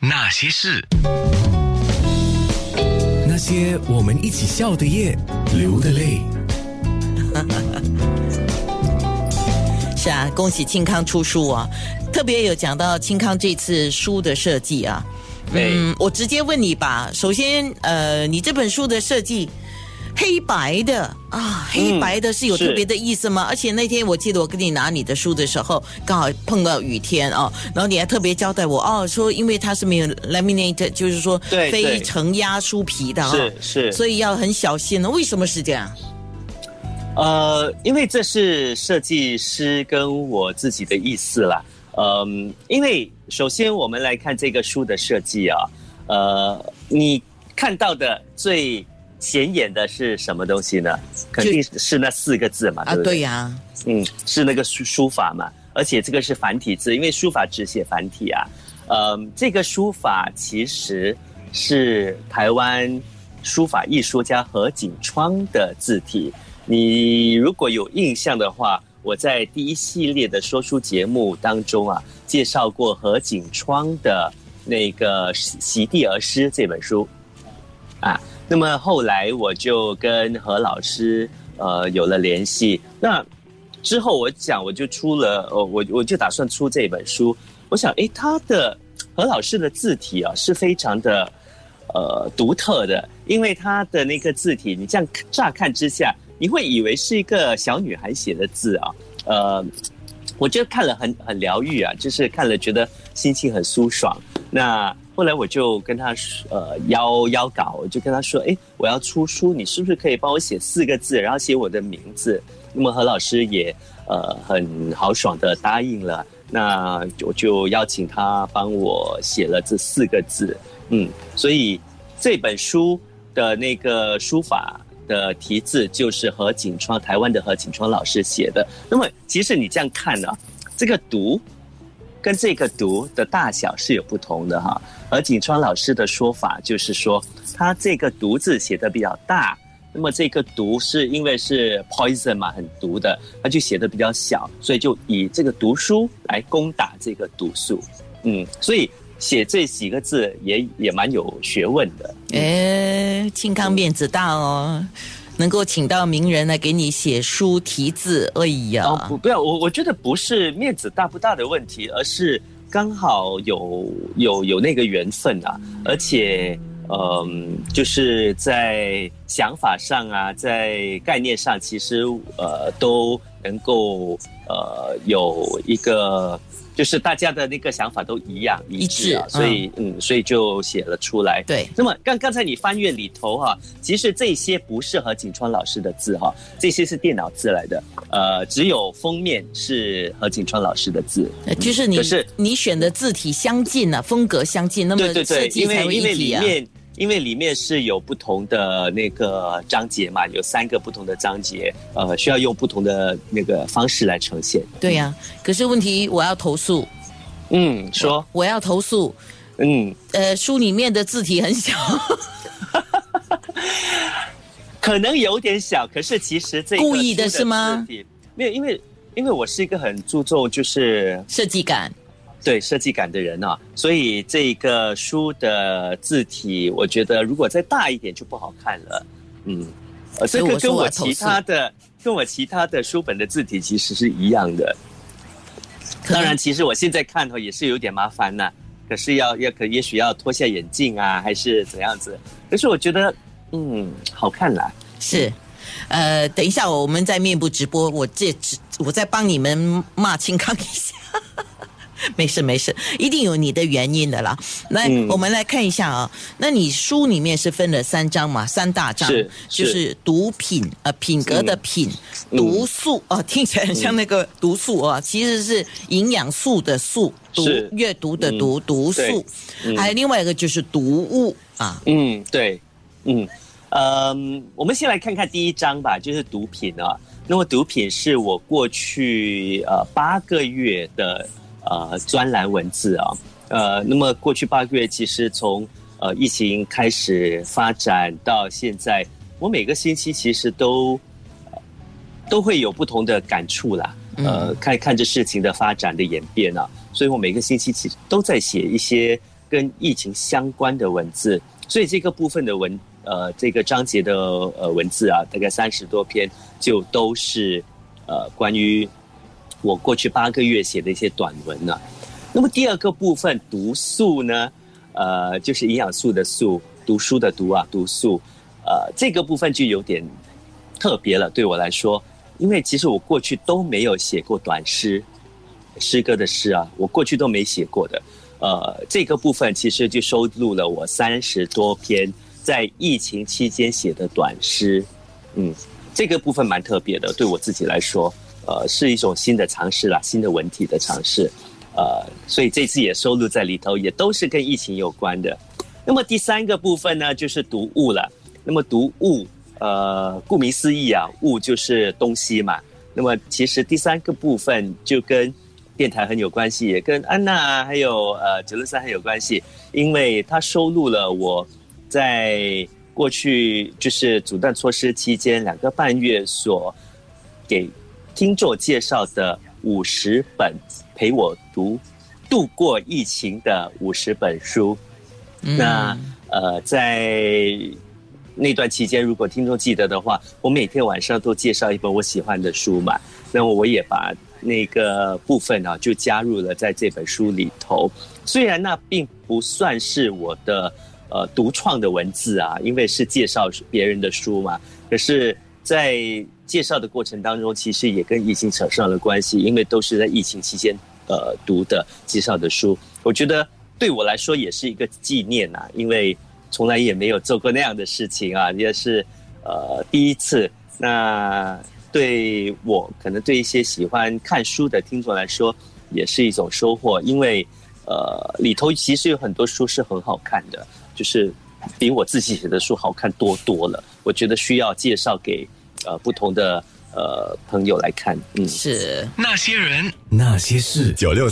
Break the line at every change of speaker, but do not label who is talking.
那些事，
那些我们一起笑的夜，流的泪。
是啊，恭喜庆康出书啊！特别有讲到庆康这次书的设计啊。嗯，我直接问你吧。首先，呃，你这本书的设计。黑白的啊，黑白的是有特别的意思吗？而且那天我记得我跟你拿你的书的时候，刚好碰到雨天啊，然后你还特别交代我哦，说因为它是没有 laminate，就是说非承压书皮的啊，
是是，
所以要很小心呢。为什么是这样？
呃，因为这是设计师跟我自己的意思啦。嗯，因为首先我们来看这个书的设计啊，呃，你看到的最。显眼的是什么东西呢？肯定是那四个字嘛，对不对？
对呀，
嗯，是那个书书法嘛，而且这个是繁体字，因为书法只写繁体啊。呃，这个书法其实是台湾书法艺术家何景窗的字体。你如果有印象的话，我在第一系列的说书节目当中啊，介绍过何景窗的那个《席地而诗》这本书啊。那么后来我就跟何老师呃有了联系，那之后我讲我就出了呃我我就打算出这本书，我想诶他的何老师的字体啊是非常的呃独特的，因为他的那个字体你这样乍看之下你会以为是一个小女孩写的字啊，呃我觉得看了很很疗愈啊，就是看了觉得心情很舒爽，那。后来我就跟他，呃，邀邀稿，我就跟他说，哎，我要出书，你是不是可以帮我写四个字，然后写我的名字？那么何老师也呃很豪爽的答应了，那我就邀请他帮我写了这四个字，嗯，所以这本书的那个书法的题字就是何景川，台湾的何景川老师写的。那么其实你这样看呢，这个读。跟这个“毒”的大小是有不同的哈，而景川老师的说法就是说，他这个“毒”字写的比较大，那么这个“毒”是因为是 poison 嘛，很毒的，他就写的比较小，所以就以这个读书来攻打这个毒素。嗯，所以写这几个字也也蛮有学问的。
哎，健康面子大哦。能够请到名人来给你写书题字，哎呀！
哦不，不要我，我觉得不是面子大不大的问题，而是刚好有有有那个缘分啊，而且，嗯，就是在想法上啊，在概念上，其实呃都能够呃有一个。就是大家的那个想法都一样一致啊，所以嗯，所以就写了出来。
对，
那么刚刚才你翻阅里头哈，其实这些不是何景川老师的字哈，这些是电脑字来的。呃，只有封面是何景川老师的字，
就是你是你选的字体相近啊，风格相近，那么设计才会一体啊。
因为里面是有不同的那个章节嘛，有三个不同的章节，呃，需要用不同的那个方式来呈现。
对呀，可是问题我要投诉。
嗯，说
我要投诉。嗯，呃，书里面的字体很小，
可能有点小，可是其实这
故意的是吗？
没有，因为因为我是一个很注重就是
设计感。
对设计感的人啊，所以这个书的字体，我觉得如果再大一点就不好看了。嗯，
这个
跟我其他的跟我其他的书本的字体其实是一样的。当然，其实我现在看头也是有点麻烦呢。可是要要可也许要脱下眼镜啊，还是怎样子？可是我觉得，嗯，好看啦。
是，呃，等一下我们在面部直播，我这我再帮你们骂清康一下。没事没事，一定有你的原因的啦。来，我们来看一下啊。那你书里面是分了三章嘛？三大章，就是毒品呃品格的品，毒素啊，听起来很像那个毒素啊，其实是营养素的素，毒阅读的毒毒素。还有另外一个就是毒物啊。
嗯，对，嗯，呃，我们先来看看第一章吧，就是毒品啊。那么毒品是我过去呃八个月的。呃，专栏文字啊，呃，那么过去八个月，其实从呃疫情开始发展到现在，我每个星期其实都都会有不同的感触啦。呃，看看着事情的发展的演变啊，所以我每个星期其实都在写一些跟疫情相关的文字，所以这个部分的文呃这个章节的呃文字啊，大概三十多篇，就都是呃关于我过去八个月写的一些短文呢。那么第二个部分读素呢，呃，就是营养素的素，读书的读啊，读素，呃，这个部分就有点特别了，对我来说，因为其实我过去都没有写过短诗，诗歌的诗啊，我过去都没写过的。呃，这个部分其实就收录了我三十多篇在疫情期间写的短诗，嗯，这个部分蛮特别的，对我自己来说，呃，是一种新的尝试啦，新的文体的尝试，呃，所以这次也收录在里头，也都是跟疫情有关的。那么第三个部分呢，就是读物了。那么读物，呃，顾名思义啊，物就是东西嘛。那么其实第三个部分就跟。电台很有关系，也跟安娜还有呃九六三很有关系，因为它收录了我在过去就是阻断措施期间两个半月所给听众介绍的五十本陪我读度过疫情的五十本书。那呃在那段期间，如果听众记得的话，我每天晚上都介绍一本我喜欢的书嘛，那么我也把。那个部分呢，就加入了在这本书里头。虽然那并不算是我的呃独创的文字啊，因为是介绍别人的书嘛。可是，在介绍的过程当中，其实也跟疫情扯上了关系，因为都是在疫情期间呃读的介绍的书。我觉得对我来说也是一个纪念呐，因为从来也没有做过那样的事情啊，也是呃第一次。那。对我可能对一些喜欢看书的听众来说，也是一种收获，因为呃里头其实有很多书是很好看的，就是比我自己写的书好看多多了。我觉得需要介绍给呃不同的呃朋友来看。
嗯，是
那些人那些事九六。